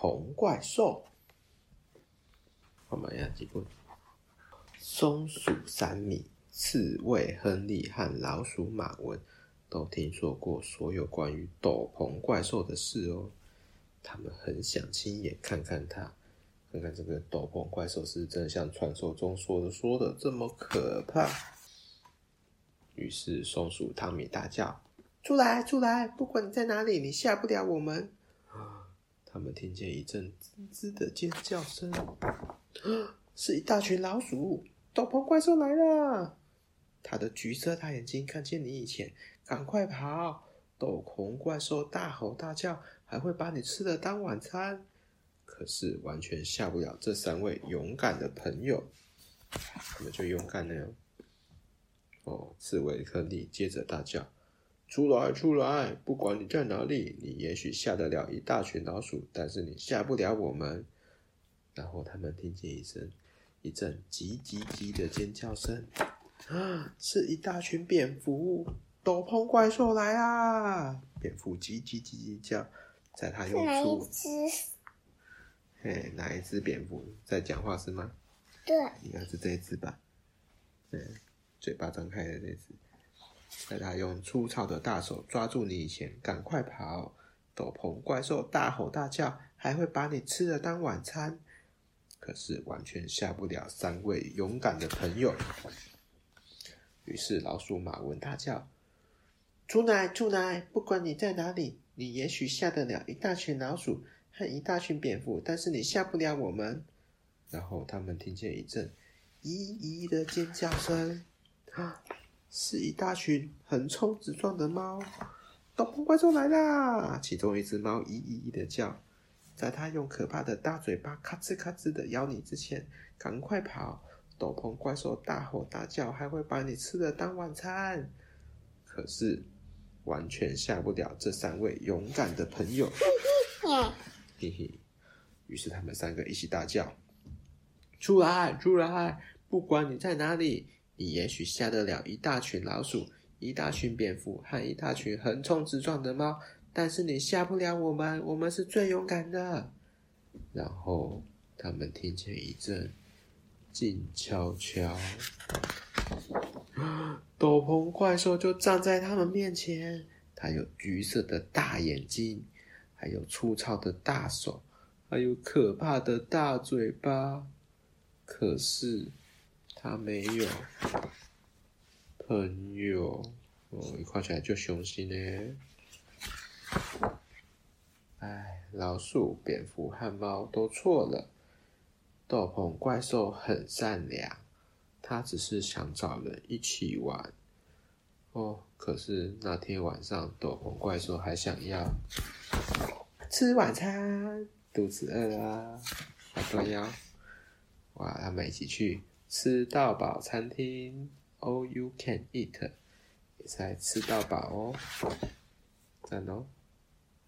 棚怪兽。我们要几步？松鼠三米、刺猬亨利和老鼠马文都听说过所有关于斗篷怪兽的事哦。他们很想亲眼看看它，看看这个斗篷怪兽是真的像传说中说的说的这么可怕。于是松鼠汤米大叫：“出来，出来！不管你在哪里，你吓不了我们。”他们听见一阵吱吱的尖叫声，是一大群老鼠！斗篷怪兽来了！他的橘色大眼睛看见你以前，赶快跑！斗篷怪兽大吼大叫，还会把你吃了当晚餐。可是完全吓不了这三位勇敢的朋友，他们就勇敢了。哦，刺猬亨利接着大叫。出来，出来！不管你在哪里，你也许吓得了一大群老鼠，但是你吓不了我们。然后他们听见一声一阵急急急的尖叫声，啊，是一大群蝙蝠！斗篷怪兽来啦！蝙蝠叽叽叽叽叫，在它用粗，哪一只？嘿，哪一只蝙蝠在讲话是吗？对，应该是这一只吧？嗯，嘴巴张开的这只。在他用粗糙的大手抓住你以前，赶快跑！斗篷怪兽大吼大叫，还会把你吃了当晚餐。可是完全吓不了三位勇敢的朋友。于是老鼠马文大叫：“出来，出来！不管你在哪里，你也许吓得了一大群老鼠和一大群蝙蝠，但是你吓不了我们。”然后他们听见一阵咦咦的尖叫声。啊！是一大群横冲直撞的猫，斗篷怪兽来啦！其中一只猫咦咦咦的叫，在它用可怕的大嘴巴咔吱咔吱的咬你之前，赶快跑！斗篷怪兽大吼大叫，还会把你吃了当晚餐。可是完全吓不了这三位勇敢的朋友，嘿嘿。于是他们三个一起大叫：“出来，出来！不管你在哪里。”你也许吓得了一大群老鼠、一大群蝙蝠和一大群横冲直撞的猫，但是你吓不了我们，我们是最勇敢的。然后他们听见一阵静悄悄，斗篷怪兽就站在他们面前。它有橘色的大眼睛，还有粗糙的大手，还有可怕的大嘴巴。可是。他没有朋友哦，一看起来就雄心呢。哎，老鼠、蝙蝠和猫都错了。斗篷怪兽很善良，他只是想找人一起玩。哦，可是那天晚上，斗篷怪兽还想要吃晚餐，肚子饿了，好重要。哇，他们一起去。吃到饱餐厅，All you can eat，也在吃到饱哦，赞哦。